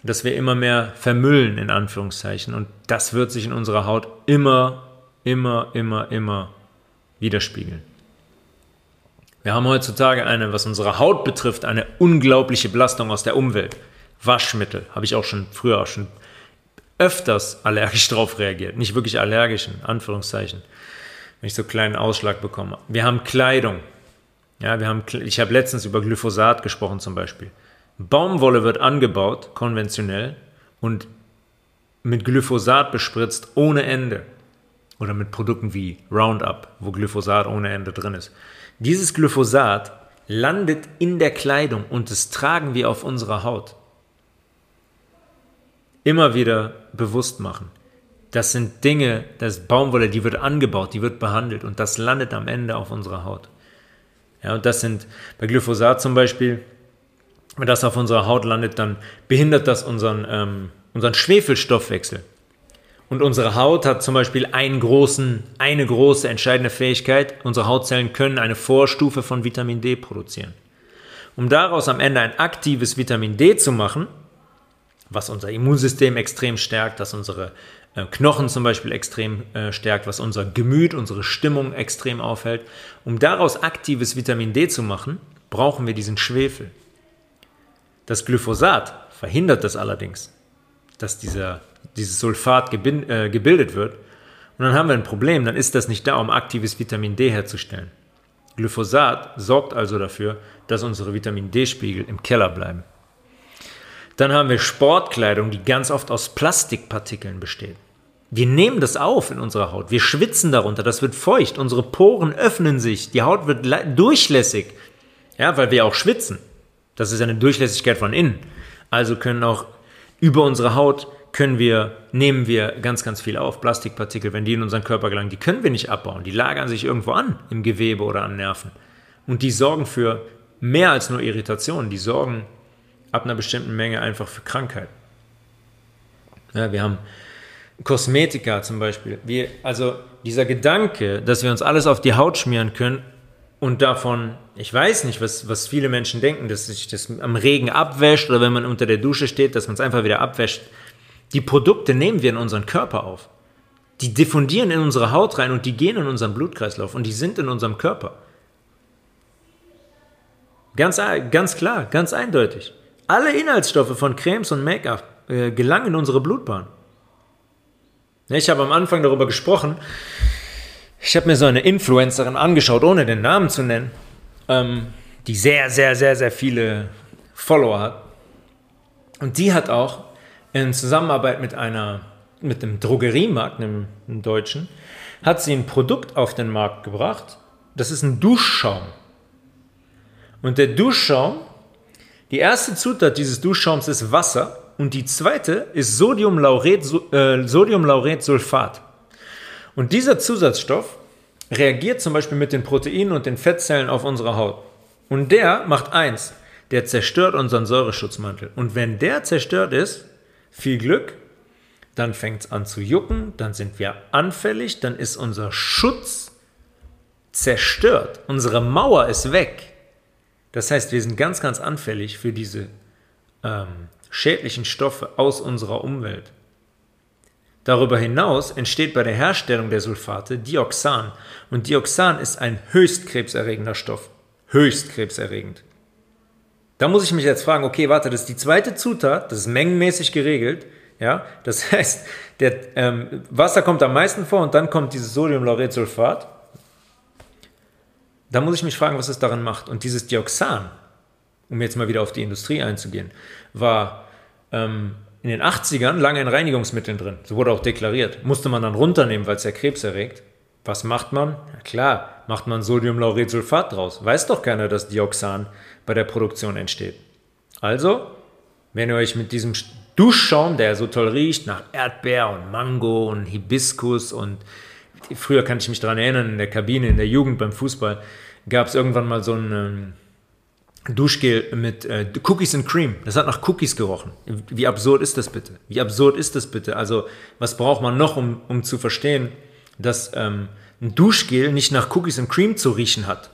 dass wir immer mehr vermüllen, in Anführungszeichen. Und das wird sich in unserer Haut immer, immer, immer, immer widerspiegeln. Wir haben heutzutage eine, was unsere Haut betrifft, eine unglaubliche Belastung aus der Umwelt. Waschmittel, habe ich auch schon früher auch schon öfters allergisch drauf reagiert. Nicht wirklich allergisch, in Anführungszeichen wenn ich so einen kleinen Ausschlag bekomme. Wir haben Kleidung. Ja, wir haben, ich habe letztens über Glyphosat gesprochen zum Beispiel. Baumwolle wird angebaut, konventionell, und mit Glyphosat bespritzt ohne Ende. Oder mit Produkten wie Roundup, wo Glyphosat ohne Ende drin ist. Dieses Glyphosat landet in der Kleidung und das tragen wir auf unserer Haut. Immer wieder bewusst machen. Das sind Dinge, das Baumwolle, die wird angebaut, die wird behandelt und das landet am Ende auf unserer Haut. Ja, und das sind bei Glyphosat zum Beispiel, wenn das auf unserer Haut landet, dann behindert das unseren, ähm, unseren Schwefelstoffwechsel. Und unsere Haut hat zum Beispiel einen großen, eine große entscheidende Fähigkeit. Unsere Hautzellen können eine Vorstufe von Vitamin D produzieren. Um daraus am Ende ein aktives Vitamin D zu machen, was unser Immunsystem extrem stärkt, das unsere Knochen zum Beispiel extrem äh, stärkt, was unser Gemüt, unsere Stimmung extrem aufhält. Um daraus aktives Vitamin D zu machen, brauchen wir diesen Schwefel. Das Glyphosat verhindert das allerdings, dass dieser, dieses Sulfat gebind, äh, gebildet wird. Und dann haben wir ein Problem, dann ist das nicht da, um aktives Vitamin D herzustellen. Glyphosat sorgt also dafür, dass unsere Vitamin D-Spiegel im Keller bleiben. Dann haben wir Sportkleidung, die ganz oft aus Plastikpartikeln besteht. Wir nehmen das auf in unserer Haut. Wir schwitzen darunter. Das wird feucht. Unsere Poren öffnen sich. Die Haut wird durchlässig. Ja, weil wir auch schwitzen. Das ist eine Durchlässigkeit von innen. Also können auch über unsere Haut können wir, nehmen wir ganz, ganz viel auf. Plastikpartikel, wenn die in unseren Körper gelangen, die können wir nicht abbauen. Die lagern sich irgendwo an, im Gewebe oder an Nerven. Und die sorgen für mehr als nur Irritationen. Die sorgen ab einer bestimmten Menge einfach für Krankheit. Ja, wir haben Kosmetika zum Beispiel. Wir, also dieser Gedanke, dass wir uns alles auf die Haut schmieren können und davon, ich weiß nicht, was, was viele Menschen denken, dass sich das am Regen abwäscht oder wenn man unter der Dusche steht, dass man es einfach wieder abwäscht. Die Produkte nehmen wir in unseren Körper auf. Die diffundieren in unsere Haut rein und die gehen in unseren Blutkreislauf und die sind in unserem Körper. Ganz, ganz klar, ganz eindeutig. Alle Inhaltsstoffe von Cremes und Make-up äh, gelangen in unsere Blutbahn. Ich habe am Anfang darüber gesprochen. Ich habe mir so eine Influencerin angeschaut, ohne den Namen zu nennen, ähm, die sehr, sehr, sehr, sehr viele Follower hat. Und die hat auch in Zusammenarbeit mit einer, mit einem Drogeriemarkt, einem, einem deutschen, hat sie ein Produkt auf den Markt gebracht. Das ist ein Duschschaum. Und der Duschschaum, die erste Zutat dieses Duschschaums ist Wasser und die zweite ist Sodiumlauret, äh, Sodiumlauretsulfat. Und dieser Zusatzstoff reagiert zum Beispiel mit den Proteinen und den Fettzellen auf unserer Haut. Und der macht eins, der zerstört unseren Säureschutzmantel. Und wenn der zerstört ist, viel Glück, dann fängt es an zu jucken, dann sind wir anfällig, dann ist unser Schutz zerstört. Unsere Mauer ist weg. Das heißt, wir sind ganz, ganz anfällig für diese ähm, schädlichen Stoffe aus unserer Umwelt. Darüber hinaus entsteht bei der Herstellung der Sulfate Dioxan und Dioxan ist ein höchst krebserregender Stoff. Höchst krebserregend. Da muss ich mich jetzt fragen, okay, warte, das ist die zweite Zutat, das ist mengenmäßig geregelt, Ja, das heißt, der, ähm, Wasser kommt am meisten vor und dann kommt dieses Sodiumlauretsulfat. Da muss ich mich fragen, was es daran macht. Und dieses Dioxan, um jetzt mal wieder auf die Industrie einzugehen, war ähm, in den 80ern lange in Reinigungsmitteln drin. So wurde auch deklariert. Musste man dann runternehmen, weil es ja Krebs erregt. Was macht man? Ja klar, macht man Sodiumlauretsulfat draus. Weiß doch keiner, dass Dioxan bei der Produktion entsteht. Also, wenn ihr euch mit diesem Duschschaum, der so toll riecht, nach Erdbeer und Mango und Hibiskus und früher kann ich mich daran erinnern, in der Kabine, in der Jugend beim Fußball, gab es irgendwann mal so ein ähm, Duschgel mit äh, Cookies and Cream. Das hat nach Cookies gerochen. Wie absurd ist das bitte? Wie absurd ist das bitte? Also, was braucht man noch, um, um zu verstehen, dass ähm, ein Duschgel nicht nach Cookies and Cream zu riechen hat?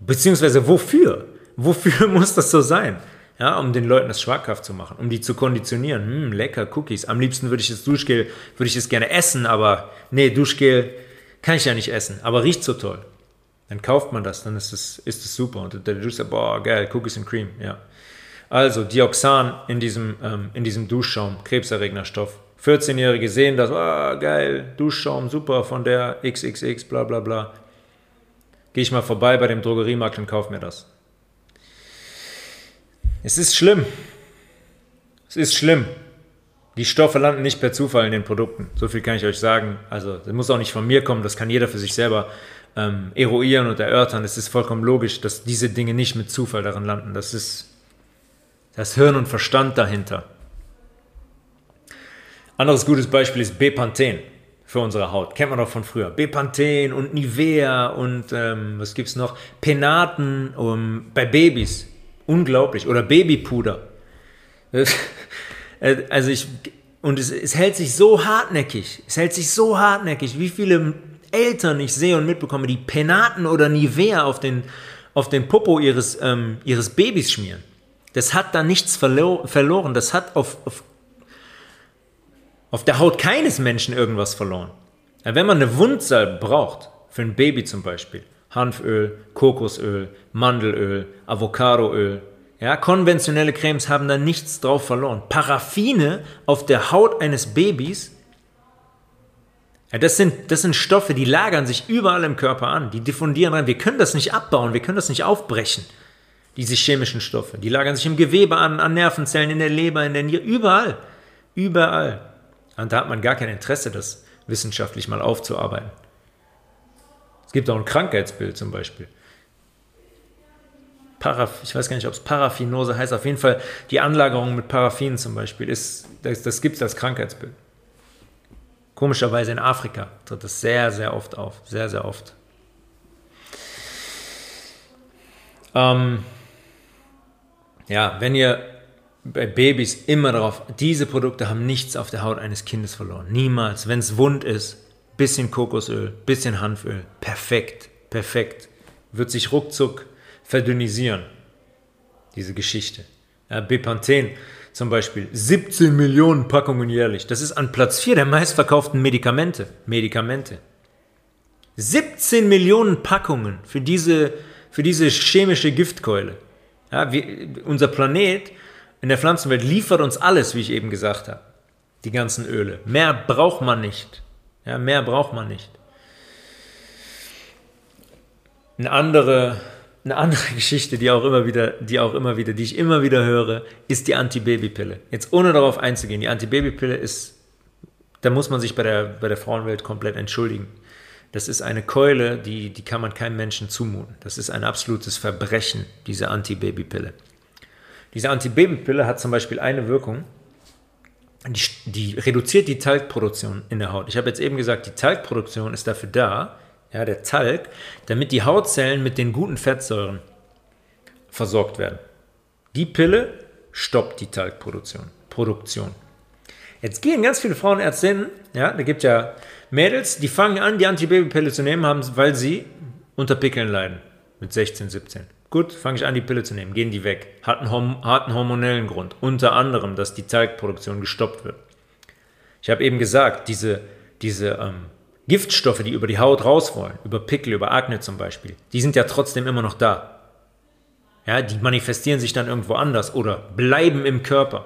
Beziehungsweise wofür? Wofür muss das so sein? Ja, um den Leuten das schmackhaft zu machen, um die zu konditionieren. Hm, lecker, Cookies. Am liebsten würde ich das Duschgel, würde ich es gerne essen, aber nee, Duschgel kann ich ja nicht essen, aber riecht so toll. Dann kauft man das, dann ist es, ist es super. Und der Dusch sagt, boah, geil, Cookies and Cream, ja. Also Dioxan in diesem, ähm, in diesem Duschschaum, krebserregender Stoff. 14-Jährige sehen das, oh, geil, Duschschaum, super, von der XXX, bla bla bla. Gehe ich mal vorbei bei dem Drogeriemarkt und kaufe mir das. Es ist schlimm. Es ist schlimm. Die Stoffe landen nicht per Zufall in den Produkten. So viel kann ich euch sagen. Also, das muss auch nicht von mir kommen. Das kann jeder für sich selber ähm, eruieren und erörtern. Es ist vollkommen logisch, dass diese Dinge nicht mit Zufall darin landen. Das ist das Hirn und Verstand dahinter. Anderes gutes Beispiel ist Bepanthen für unsere Haut. Kennt man doch von früher. Bepanthen und Nivea und ähm, was es noch? Penaten um, bei Babys. Unglaublich. Oder Babypuder. also ich, und es, es hält sich so hartnäckig. Es hält sich so hartnäckig. Wie viele Eltern ich sehe und mitbekomme, die Penaten oder Nivea auf den, auf den Popo ihres, ähm, ihres Babys schmieren. Das hat da nichts verlo verloren. Das hat auf, auf, auf der Haut keines Menschen irgendwas verloren. Wenn man eine Wundsalbe braucht, für ein Baby zum Beispiel, Hanföl, Kokosöl, Mandelöl, Avocadoöl. Ja, konventionelle Cremes haben da nichts drauf verloren. Paraffine auf der Haut eines Babys, ja, das, sind, das sind Stoffe, die lagern sich überall im Körper an, die diffundieren rein. Wir können das nicht abbauen, wir können das nicht aufbrechen, diese chemischen Stoffe. Die lagern sich im Gewebe an, an Nervenzellen, in der Leber, in der Niere, überall. Überall. Und da hat man gar kein Interesse, das wissenschaftlich mal aufzuarbeiten. Es gibt auch ein Krankheitsbild zum Beispiel. Paraf ich weiß gar nicht, ob es Paraffinose heißt. Auf jeden Fall die Anlagerung mit Paraffin zum Beispiel ist, das, das gibt es als Krankheitsbild. Komischerweise in Afrika tritt das sehr, sehr oft auf. Sehr, sehr oft. Ähm, ja, wenn ihr bei Babys immer darauf, diese Produkte haben nichts auf der Haut eines Kindes verloren. Niemals. Wenn es wund ist, bisschen Kokosöl, bisschen Hanföl, perfekt, perfekt. Wird sich ruckzuck verdünnisieren, diese Geschichte. Ja, Bepanthen zum Beispiel, 17 Millionen Packungen jährlich. Das ist an Platz 4 der meistverkauften Medikamente. Medikamente. 17 Millionen Packungen für diese, für diese chemische Giftkeule. Ja, wir, unser Planet in der Pflanzenwelt liefert uns alles, wie ich eben gesagt habe. Die ganzen Öle. Mehr braucht man nicht. Ja, mehr braucht man nicht. Eine andere, eine andere Geschichte, die auch immer wieder, die auch immer wieder, die ich immer wieder höre, ist die Antibabypille. Jetzt ohne darauf einzugehen, die Antibabypille ist, da muss man sich bei der, bei der Frauenwelt komplett entschuldigen. Das ist eine Keule, die, die kann man keinem Menschen zumuten. Das ist ein absolutes Verbrechen, diese Antibabypille. Diese Antibabypille hat zum Beispiel eine Wirkung, die, die reduziert die Talgproduktion in der Haut. Ich habe jetzt eben gesagt, die Talgproduktion ist dafür da, ja, der Talg, damit die Hautzellen mit den guten Fettsäuren versorgt werden. Die Pille stoppt die Talgproduktion. Produktion. Jetzt gehen ganz viele Frauenärztinnen, ja, da gibt ja Mädels, die fangen an, die Antibabypille zu nehmen, haben, weil sie unter Pickeln leiden. Mit 16, 17. Gut, fange ich an, die Pille zu nehmen. Gehen die weg. Hat einen, hat einen hormonellen Grund. Unter anderem, dass die Talgproduktion gestoppt wird. Ich habe eben gesagt, diese, diese ähm, Giftstoffe, die über die Haut raus wollen, über Pickel, über Akne zum Beispiel, die sind ja trotzdem immer noch da. Ja, die manifestieren sich dann irgendwo anders oder bleiben im Körper.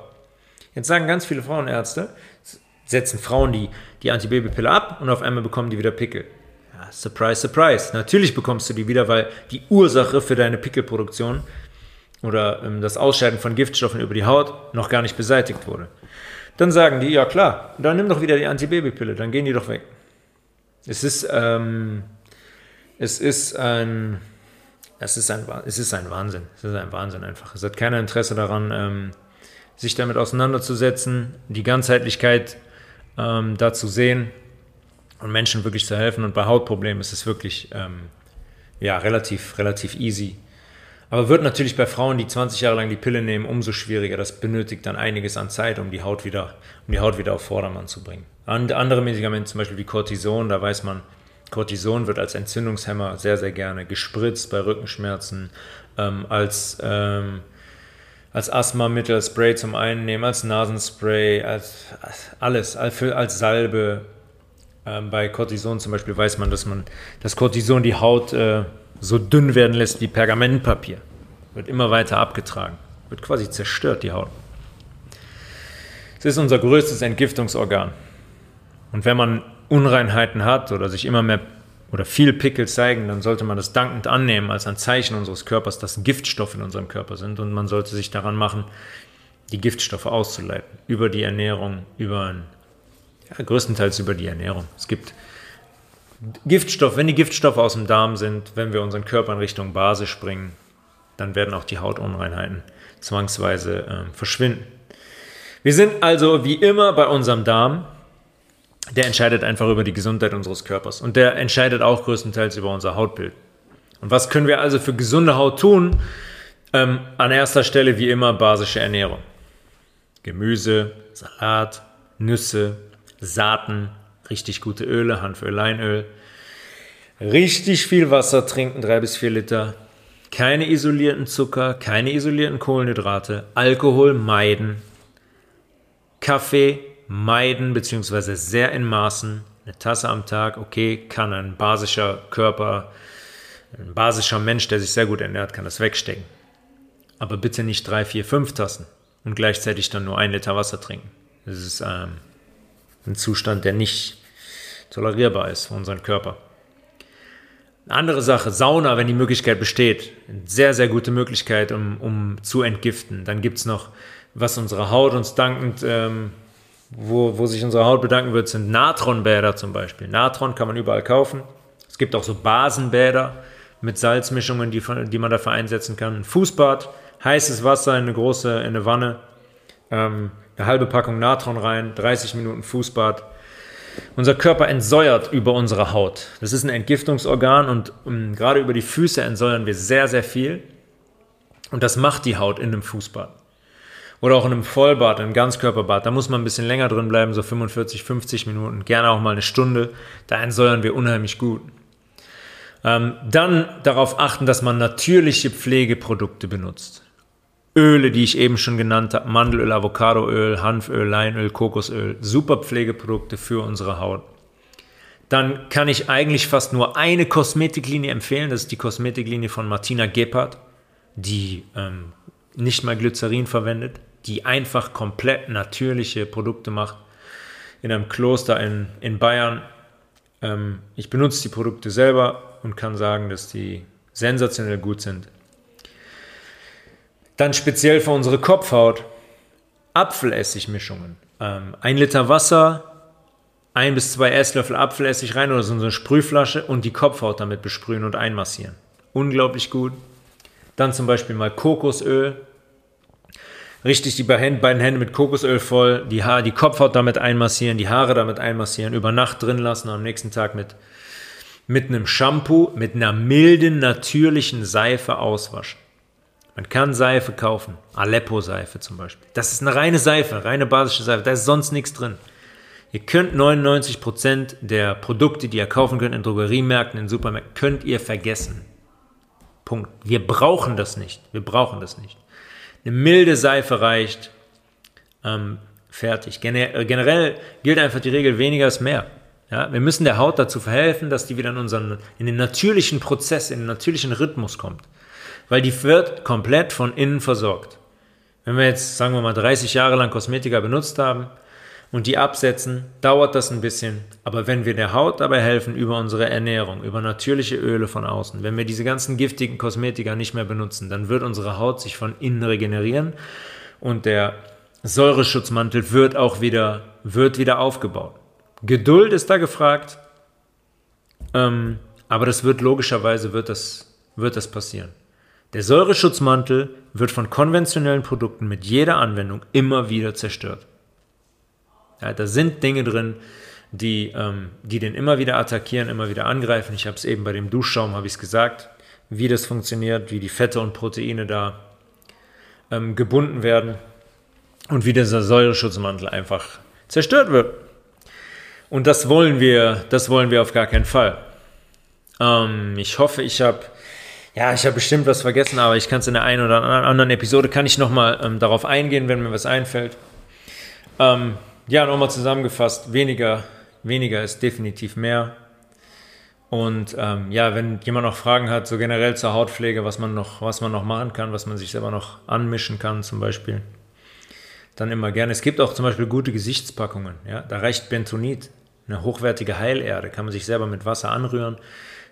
Jetzt sagen ganz viele Frauenärzte, setzen Frauen die, die Antibabypille ab und auf einmal bekommen die wieder Pickel. Ja, surprise, surprise. Natürlich bekommst du die wieder, weil die Ursache für deine Pickelproduktion oder ähm, das Ausscheiden von Giftstoffen über die Haut noch gar nicht beseitigt wurde. Dann sagen die, ja klar, dann nimm doch wieder die Antibabypille, dann gehen die doch weg. Es ist, ähm, es ist ein, es ist ein, es ist ein Wahnsinn. Es ist ein Wahnsinn einfach. Es hat keiner Interesse daran, ähm, sich damit auseinanderzusetzen, die Ganzheitlichkeit ähm, da zu sehen und Menschen wirklich zu helfen. Und bei Hautproblemen ist es wirklich ähm, ja, relativ, relativ easy. Aber wird natürlich bei Frauen, die 20 Jahre lang die Pille nehmen, umso schwieriger. Das benötigt dann einiges an Zeit, um die Haut wieder, um die Haut wieder auf Vordermann zu bringen. Und andere Medikamente, zum Beispiel wie Cortison, da weiß man, Cortison wird als Entzündungshemmer sehr, sehr gerne gespritzt bei Rückenschmerzen, ähm, als, ähm, als Asthmamittel, als Spray zum Einnehmen, als Nasenspray, als, als alles, als, als Salbe. Ähm, bei Cortison zum Beispiel weiß man, dass man das Cortison die Haut äh, so dünn werden lässt wie Pergamentpapier. Wird immer weiter abgetragen, wird quasi zerstört, die Haut. Es ist unser größtes Entgiftungsorgan. Und wenn man Unreinheiten hat oder sich immer mehr oder viel Pickel zeigen, dann sollte man das dankend annehmen als ein Zeichen unseres Körpers, dass Giftstoffe in unserem Körper sind und man sollte sich daran machen, die Giftstoffe auszuleiten über die Ernährung, über ja, größtenteils über die Ernährung. Es gibt Giftstoffe, wenn die Giftstoffe aus dem Darm sind, wenn wir unseren Körper in Richtung Basis bringen, dann werden auch die Hautunreinheiten zwangsweise äh, verschwinden. Wir sind also wie immer bei unserem Darm der entscheidet einfach über die Gesundheit unseres Körpers. Und der entscheidet auch größtenteils über unser Hautbild. Und was können wir also für gesunde Haut tun? Ähm, an erster Stelle wie immer basische Ernährung. Gemüse, Salat, Nüsse, Saaten, richtig gute Öle, Hanföl, Leinöl. Richtig viel Wasser trinken, drei bis vier Liter. Keine isolierten Zucker, keine isolierten Kohlenhydrate. Alkohol meiden. Kaffee meiden, beziehungsweise sehr in Maßen. Eine Tasse am Tag, okay, kann ein basischer Körper, ein basischer Mensch, der sich sehr gut ernährt, kann das wegstecken. Aber bitte nicht drei, vier, fünf Tassen und gleichzeitig dann nur ein Liter Wasser trinken. Das ist ähm, ein Zustand, der nicht tolerierbar ist für unseren Körper. Eine andere Sache, Sauna, wenn die Möglichkeit besteht. Eine sehr, sehr gute Möglichkeit, um, um zu entgiften. Dann gibt es noch, was unsere Haut uns dankend ähm, wo, wo sich unsere Haut bedanken wird, sind Natronbäder zum Beispiel. Natron kann man überall kaufen. Es gibt auch so Basenbäder mit Salzmischungen, die, die man dafür einsetzen kann. Ein Fußbad, heißes Wasser in eine große, in eine Wanne, ähm, eine halbe Packung Natron rein, 30 Minuten Fußbad. Unser Körper entsäuert über unsere Haut. Das ist ein Entgiftungsorgan und um, gerade über die Füße entsäuern wir sehr, sehr viel. Und das macht die Haut in einem Fußbad. Oder auch in einem Vollbad, einem Ganzkörperbad. Da muss man ein bisschen länger drin bleiben, so 45, 50 Minuten, gerne auch mal eine Stunde. Da entsäuern wir unheimlich gut. Ähm, dann darauf achten, dass man natürliche Pflegeprodukte benutzt. Öle, die ich eben schon genannt habe, Mandelöl, Avocadoöl, Hanföl, Leinöl, Kokosöl, super Pflegeprodukte für unsere Haut. Dann kann ich eigentlich fast nur eine Kosmetiklinie empfehlen, das ist die Kosmetiklinie von Martina Gebhardt, die ähm, nicht mal Glycerin verwendet die einfach komplett natürliche Produkte macht. In einem Kloster in, in Bayern. Ähm, ich benutze die Produkte selber und kann sagen, dass die sensationell gut sind. Dann speziell für unsere Kopfhaut Apfelessigmischungen. Ähm, ein Liter Wasser, ein bis zwei Esslöffel Apfelessig rein oder so eine Sprühflasche und die Kopfhaut damit besprühen und einmassieren. Unglaublich gut. Dann zum Beispiel mal Kokosöl, richtig die beiden Hände mit Kokosöl voll, die, Haare, die Kopfhaut damit einmassieren, die Haare damit einmassieren, über Nacht drin lassen, am nächsten Tag mit, mit einem Shampoo, mit einer milden, natürlichen Seife auswaschen. Man kann Seife kaufen, Aleppo-Seife zum Beispiel. Das ist eine reine Seife, reine basische Seife, da ist sonst nichts drin. Ihr könnt 99% der Produkte, die ihr kaufen könnt in Drogeriemärkten, in Supermärkten, könnt ihr vergessen. Punkt. Wir brauchen das nicht. Wir brauchen das nicht. Eine milde Seife reicht. Ähm, fertig. Gener generell gilt einfach die Regel, weniger ist mehr. Ja, wir müssen der Haut dazu verhelfen, dass die wieder in, unseren, in den natürlichen Prozess, in den natürlichen Rhythmus kommt. Weil die wird komplett von innen versorgt. Wenn wir jetzt, sagen wir mal, 30 Jahre lang Kosmetika benutzt haben und die absetzen, dauert das ein bisschen. Aber wenn wir der Haut dabei helfen über unsere Ernährung, über natürliche Öle von außen, wenn wir diese ganzen giftigen Kosmetika nicht mehr benutzen, dann wird unsere Haut sich von innen regenerieren und der Säureschutzmantel wird auch wieder, wird wieder aufgebaut. Geduld ist da gefragt, ähm, aber das wird logischerweise wird das, wird das passieren. Der Säureschutzmantel wird von konventionellen Produkten mit jeder Anwendung immer wieder zerstört. Ja, da sind Dinge drin, die, ähm, die den immer wieder attackieren, immer wieder angreifen. Ich habe es eben bei dem Duschschaum, habe ich es gesagt, wie das funktioniert, wie die Fette und Proteine da ähm, gebunden werden und wie dieser Säureschutzmantel einfach zerstört wird. Und das wollen wir, das wollen wir auf gar keinen Fall. Ähm, ich hoffe, ich habe, ja, ich habe bestimmt was vergessen, aber ich kann es in der einen oder anderen Episode, kann ich nochmal ähm, darauf eingehen, wenn mir was einfällt. Ähm, ja, nochmal zusammengefasst, weniger, weniger ist definitiv mehr. Und ähm, ja, wenn jemand noch Fragen hat, so generell zur Hautpflege, was man noch, was man noch machen kann, was man sich selber noch anmischen kann, zum Beispiel, dann immer gerne. Es gibt auch zum Beispiel gute Gesichtspackungen. Ja? Da reicht Bentonit, eine hochwertige Heilerde, kann man sich selber mit Wasser anrühren.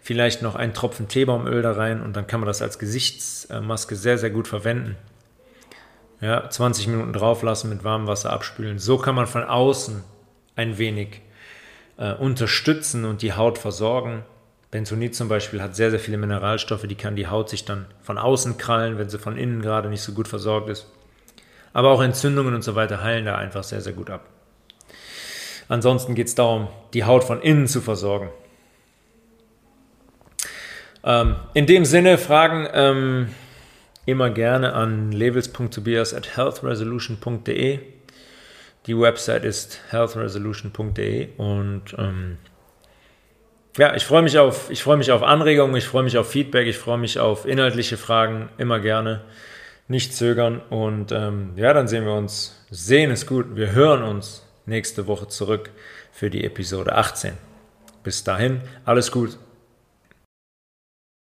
Vielleicht noch einen Tropfen Teebaumöl da rein und dann kann man das als Gesichtsmaske sehr, sehr gut verwenden. Ja, 20 Minuten drauf lassen, mit warmem Wasser abspülen. So kann man von außen ein wenig äh, unterstützen und die Haut versorgen. Bentonit zum Beispiel hat sehr, sehr viele Mineralstoffe, die kann die Haut sich dann von außen krallen, wenn sie von innen gerade nicht so gut versorgt ist. Aber auch Entzündungen und so weiter heilen da einfach sehr, sehr gut ab. Ansonsten geht es darum, die Haut von innen zu versorgen. Ähm, in dem Sinne, Fragen ähm, immer gerne an levels.tobias at healthresolution.de. Die Website ist healthresolution.de und ähm, ja, ich freue mich auf, ich freue mich auf Anregungen, ich freue mich auf Feedback, ich freue mich auf inhaltliche Fragen, immer gerne nicht zögern. Und ähm, ja, dann sehen wir uns. Sehen ist gut. Wir hören uns nächste Woche zurück für die Episode 18. Bis dahin, alles gut.